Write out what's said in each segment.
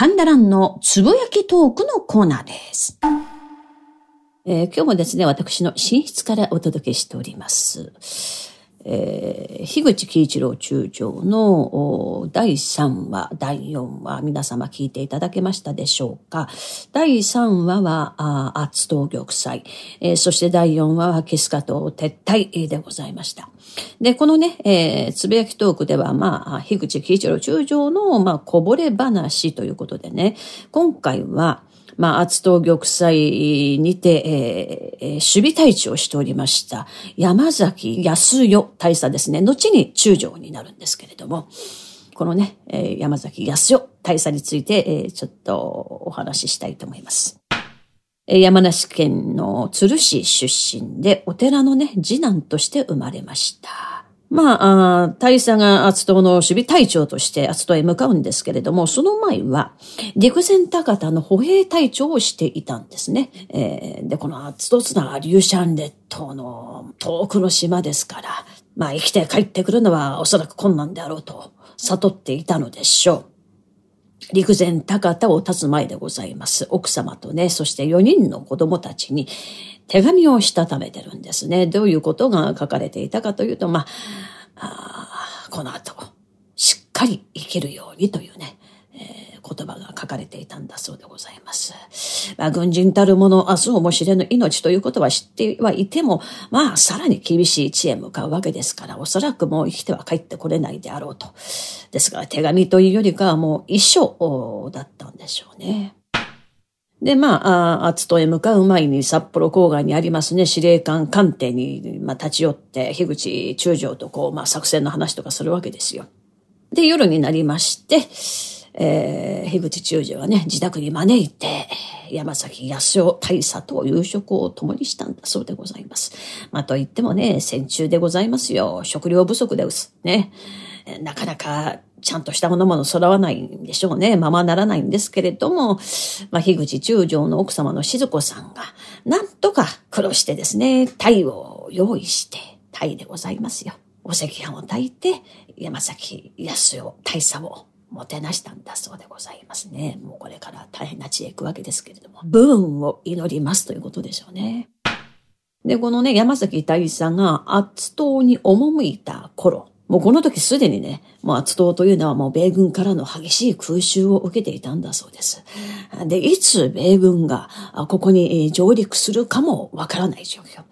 神田蘭のつぶやきトークのコーナーです。えー、今日もですね、私の寝室からお届けしております。えー、樋口喜一郎中将の第3話、第4話、皆様聞いていただけましたでしょうか？第3話は、あ厚東玉砕、えー、そして第4話はキスカ島撤退でございました。で、このね、えー、つぶやきトークでは、まあ、樋口喜一郎中将の、まあ、こぼれ話ということでね、今回は、まあ、厚東玉砕にて、えー、守備隊長をしておりました、山崎康代大佐ですね。後に中将になるんですけれども、このね、えー、山崎康代大佐について、えー、ちょっとお話ししたいと思います。山梨県の鶴市出身で、お寺のね、次男として生まれました。まあ、大佐が厚党の守備隊長として厚党へ向かうんですけれども、その前は、陸前高田の歩兵隊長をしていたんですね。えー、で、この厚党つながリューシャン列島の遠くの島ですから、まあ生きて帰ってくるのはおそらく困難であろうと悟っていたのでしょう。陸前高田を立つ前でございます。奥様とね、そして4人の子供たちに手紙をしたためてるんですね。どういうことが書かれていたかというと、まあ、あこの後、しっかり生きるようにというね、えー、言葉が書かれていたんだそうでございます。まあ、軍人たるもの、明日をも知れぬ命ということは知ってはいても、まあ、さらに厳しい地へ向かうわけですから、おそらくもう生きては帰ってこれないであろうと。ですから、手紙というよりかはもう一生だったんでしょうね。で、まあ、あ、津とへ向かう前に札幌郊外にありますね、司令官官邸に、まあ、立ち寄って、樋口中将とこう、まあ、作戦の話とかするわけですよ。で、夜になりまして、えー、樋口中将はね、自宅に招いて、山崎康夫大佐と夕食を共にしたんだそうでございます。まあ、と言ってもね、戦中でございますよ。食料不足です。ね。なかなかちゃんとしたものも揃わないんでしょうね。ままならないんですけれども、まあ、樋口中将の奥様の静子さんが、なんとか苦労してですね、鯛を用意して、鯛でございますよ。お赤飯を炊いて、山崎康代大佐をもてなしたんだそうでございますね。もうこれから大変な地へ行くわけですけれども、武運を祈りますということでしょうね。で、このね、山崎大一さんが圧倒に赴いた頃、もうこの時すでにね、もう厚東というのはもう米軍からの激しい空襲を受けていたんだそうです。で、いつ米軍がここに上陸するかもわからない状況。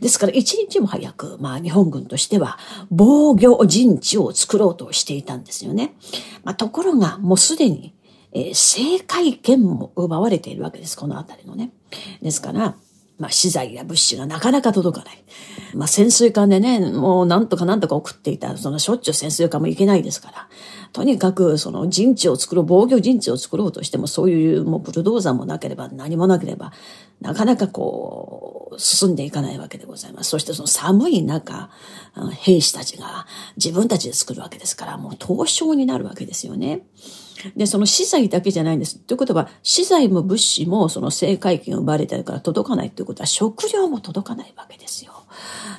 ですから一日も早く、まあ日本軍としては防御陣地を作ろうとしていたんですよね。まあところがもうすでに、えー、政界権も奪われているわけです、このあたりのね。ですから、まあ、資材や物資がなかなか届かない。まあ、潜水艦でね、もうなんとかなんとか送っていた、そのしょっちゅう潜水艦も行けないですから。とにかく、その陣地を作ろう、防御陣地を作ろうとしても、そういうもうブルドーザーもなければ、何もなければ、なかなかこう、進んでいかないわけでございます。そしてその寒い中、兵士たちが自分たちで作るわけですから、もう凍傷になるわけですよね。で、その資材だけじゃないんです。ということは、資材も物資もその政界権を奪われてるから届かないということは、食料も届かないわけですよ。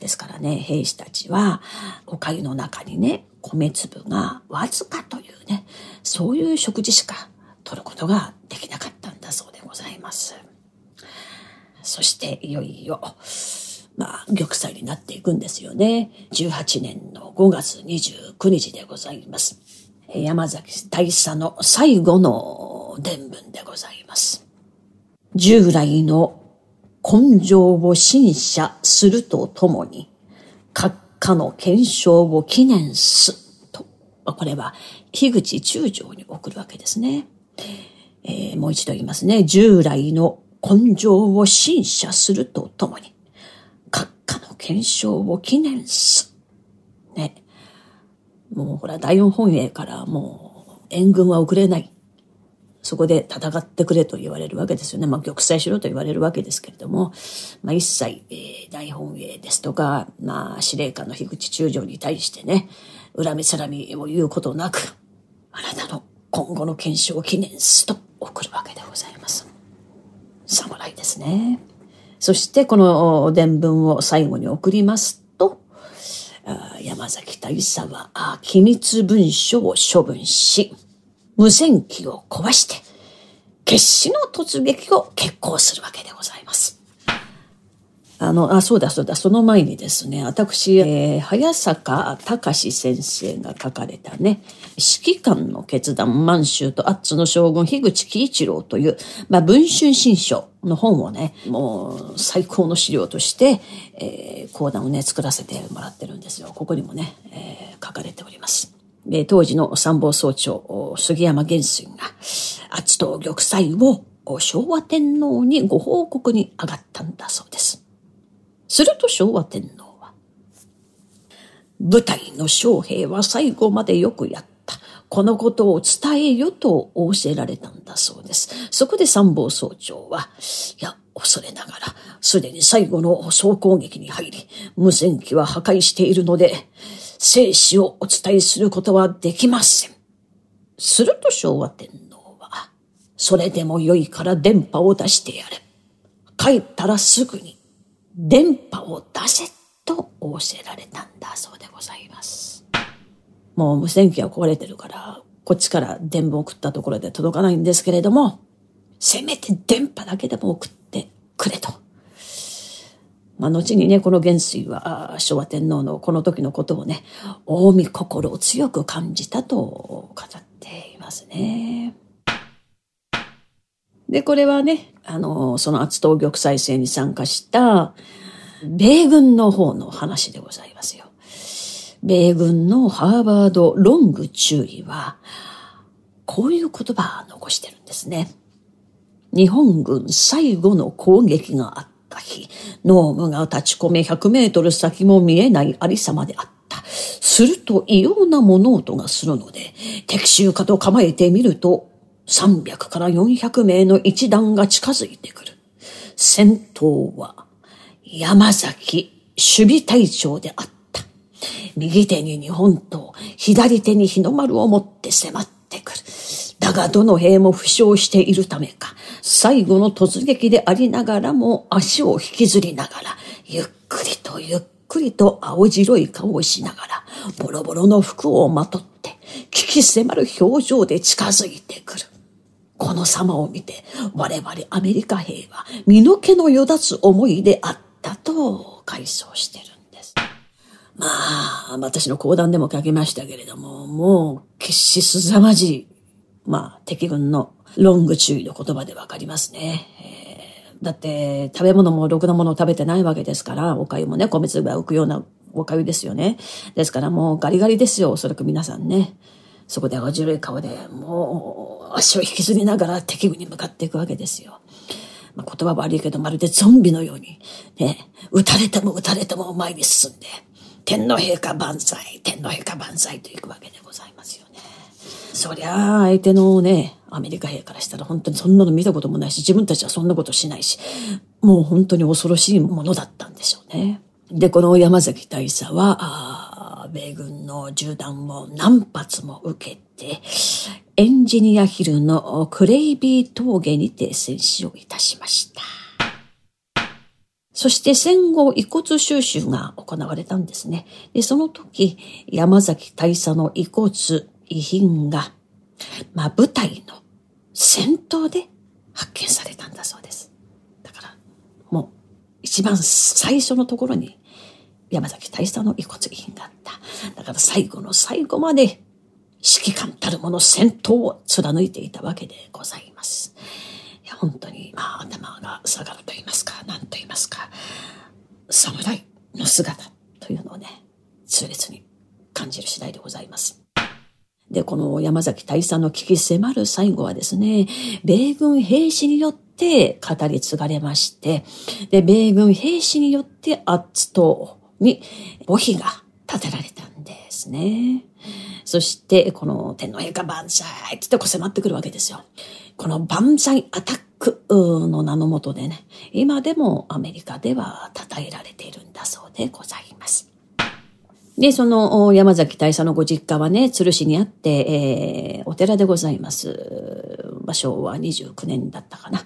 ですからね、兵士たちは、お粥の中にね、米粒がわずかというね、そういう食事しか取ることができなかったんだそうでございます。そして、いよいよ、まあ、玉砕になっていくんですよね。18年の5月29日でございます。山崎大佐の最後の伝聞でございます。従来の根性を審査するとともに、閣下の検証を記念すと。これは、樋口中将に送るわけですね。えー、もう一度言いますね。従来の根性を審査するとともに、閣下の検証を記念す。ね。もうほら、第四本営からもう援軍は送れない。そこで戦ってくれと言われるわけですよね。まあ、玉砕しろと言われるわけですけれども、まあ、一切、えー、大本営ですとか、まあ、司令官の樋口中将に対してね、恨みつらみを言うことなく、あなたの今後の検証を記念すと送るわけでございます。侍ですね。そしてこの伝聞を最後に送ります、山崎大佐は機密文書を処分し、無線機を壊して、決死の突撃を決行するわけでございます。あの、あ、そうだそうだ、その前にですね、私、えー、早坂隆先生が書かれたね、指揮官の決断、満州とアッツの将軍、樋口喜一郎という、まあ、文春新書の本をね、もう最高の資料として、えー、講談をね、作らせてもらってるんですよ。ここにもね、えー、書かれております。で、当時の参謀総長、杉山元帥が、アツと玉砕を昭和天皇にご報告に上がったんだそうです。すると昭和天皇は、部隊の将兵は最後までよくやった。このことを伝えよと仰せられたんだそうです。そこで参謀総長は、いや、恐れながら、すでに最後の総攻撃に入り、無線機は破壊しているので、生死をお伝えすることはできません。すると昭和天皇は、それでも良いから電波を出してやれ。帰ったらすぐに電波を出せと仰せられたんだそうでございます。もう無線機は壊れてるから、こっちから電波を送ったところで届かないんですけれども、せめて電波だけでも送ってくれと。まあ、後にね、この元帥は、昭和天皇のこの時のことをね、近江心を強く感じたと語っていますね。で、これはね、あの、その厚東玉砕戦に参加した、米軍の方の話でございますよ。米軍のハーバード・ロング中尉は、こういう言葉を残してるんですね。日本軍最後の攻撃があった日、ノームが立ち込め100メートル先も見えないありさまであった。すると異様な物音がするので、敵襲かと構えてみると、300から400名の一団が近づいてくる。先頭は山崎守備隊長であった。右手に日本刀、左手に日の丸を持って迫ってくる。だがどの兵も負傷しているためか、最後の突撃でありながらも足を引きずりながら、ゆっくりとゆっくりと青白い顔をしながら、ボロボロの服をまとって、危機迫る表情で近づいてくる。この様を見て、我々アメリカ兵は身の毛のよだつ思いであったと回想してるんです。まあ、私の講談でも書きましたけれども、もう決しすざまじい、まあ、敵軍のロング注意の言葉でわかりますね。だって、食べ物もろくなものを食べてないわけですから、お粥もね、米粒が浮くようなお粥ですよね。ですからもうガリガリですよ、おそらく皆さんね。そこで青白い顔で、もう足を引きずりながら敵軍に向かっていくわけですよ。まあ、言葉悪いけど、まるでゾンビのように、ね、撃たれても撃たれても前に進んで、天皇陛下万歳、天皇陛下万歳と行くわけでございますよね。そりゃあ、相手のね、アメリカ兵からしたら本当にそんなの見たこともないし、自分たちはそんなことしないし、もう本当に恐ろしいものだったんでしょうね。で、この山崎大佐は、米軍の銃弾を何発も受けて、エンジニアヒルのクレイビー峠にて戦死をいたしました。そして戦後遺骨収集が行われたんですね。で、その時、山崎大佐の遺骨、遺品が、まあ、部隊の戦闘で発見されたんだそうです。だから、もう、一番最初のところに山崎大佐の遺骨品があった。だから最後の最後まで指揮官たるもの戦闘を貫いていたわけでございます。いや、本当に、まあ、頭が下がると言いますか、何と言いますか、侍の姿というのをね、痛烈に感じる次第でございます。で、この山崎大佐の危機迫る最後はですね、米軍兵士によって語り継がれまして、で、米軍兵士によってアッツとに墓碑が建てられたんですね。そして、この天皇陛下万歳ってこう迫ってくるわけですよ。この万歳アタックの名のもとでね、今でもアメリカでは称えられているんだそうでございます。で、その山崎大佐のご実家はね、鶴市にあって、えー、お寺でございます。場所は29年だったかな。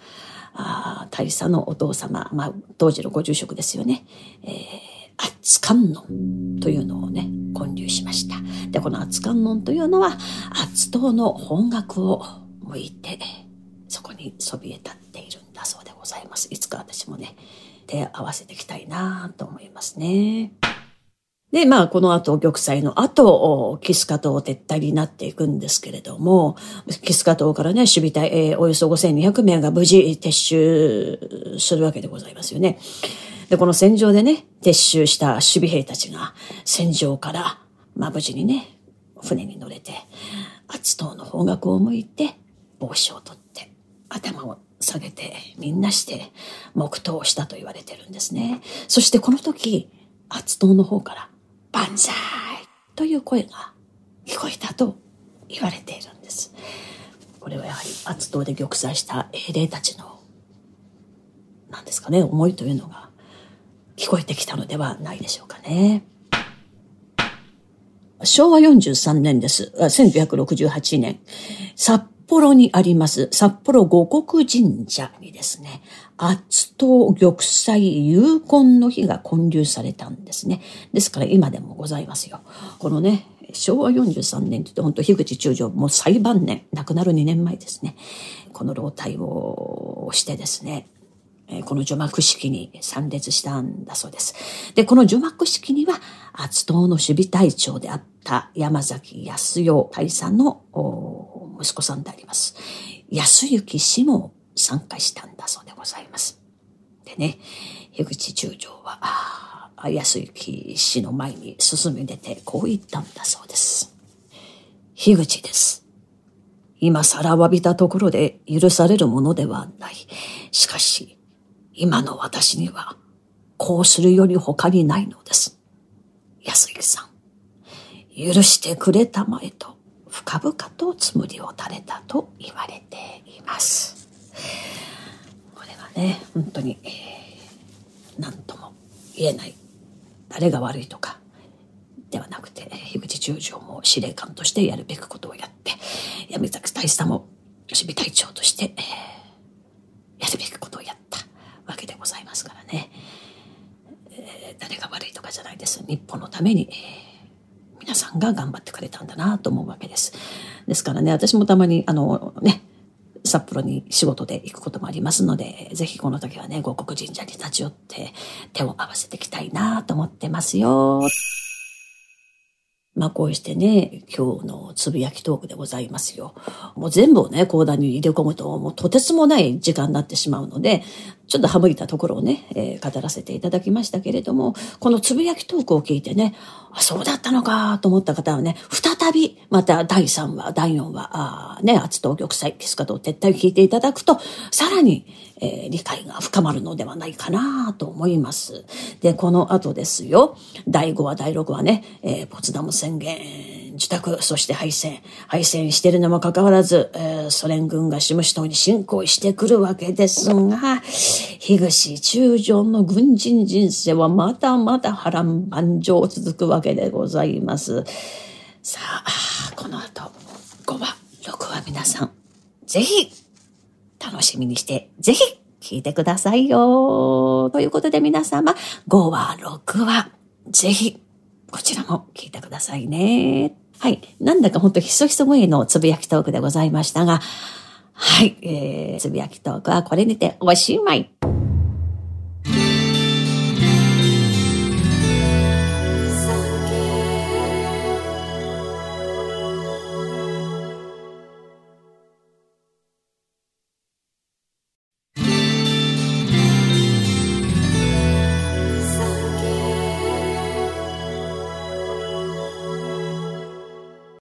あ大佐のお父様、まあ、当時のご住職ですよね。えー圧観音というのをね、建立しました。で、この熱観音というのは、圧倒の方角を向いて、そこにそびえ立っているんだそうでございます。いつか私もね、手合わせていきたいなと思いますね。で、まあ、この後、玉砕の後、キスカ島撤退になっていくんですけれども、キスカ島からね、守備隊、えー、およそ5200名が無事撤収するわけでございますよね。で、この戦場でね、撤収した守備兵たちが、戦場から、まあ、無事にね、船に乗れて、厚島の方角を向いて、帽子を取って、頭を下げて、みんなして、黙祷したと言われてるんですね。そしてこの時、厚島の方から、万歳という声が聞こえたと言われているんです。これはやはり圧倒で玉砕した英霊たちの、何ですかね、思いというのが聞こえてきたのではないでしょうかね。昭和43年です。1968年。札幌にあります、札幌五国神社にですね、厚党玉砕有根の日が建立されたんですね。ですから今でもございますよ。このね、昭和43年って言って本当樋口中将もう最晩年、亡くなる2年前ですね。この老体をしてですね、この除幕式に参列したんだそうです。で、この除幕式には、厚党の守備隊長であった山崎康代大佐の息子さんであります。安幸氏も参加したんだそうでございます。でね、樋口中将は、安幸氏の前に進み出てこう言ったんだそうです。樋口です。今更わびたところで許されるものではない。しかし、今の私には、こうするより他にないのです。安幸さん、許してくれたまえと、深々とつむりを垂れたと言われています。これはね、本当に、何とも言えない。誰が悪いとか、ではなくて、樋口中将も司令官としてやるべきことをやって、闇崎大佐も守備隊長として、やるべきことをやったわけでございますからね。えー、誰が悪いとかじゃないです。日本のために、皆さんが頑張ってくれたんだなと思うわけです。ですからね、私もたまに、あのね、札幌に仕事で行くこともありますので、ぜひこの時はね、五国神社に立ち寄って手を合わせていきたいなと思ってますよ。まあこうしてね、今日のつぶやきトークでございますよ。もう全部をね、講談に入れ込むと、もうとてつもない時間になってしまうので、ちょっと省いたところをね、えー、語らせていただきましたけれども、このつぶやきトークを聞いてね、あ、そうだったのかと思った方はね、再び、また第3話、第4話、あね、厚東玉砕、ピスカドを撤退を聞いていただくと、さらに、えー、理解が深まるのではないかなと思います。で、この後ですよ、第5話、第6話ね、えー、ポツダム宣言、自宅、そして敗戦。敗戦してるのもかかわらず、えー、ソ連軍がシムシ島に侵攻してくるわけですが、樋口中将の軍人人生はまだまだ波乱万丈続くわけでございます。さあ、この後、5話、6話皆さん、ぜひ、楽しみにして、ぜひ、聞いてくださいよ。ということで皆様、5話、6話、ぜひ、こちらも聞いてくださいね。はい。なんだか本当ひそひそ声のつぶやきトークでございましたが、はい。えー、つぶやきトークはこれにておしまい。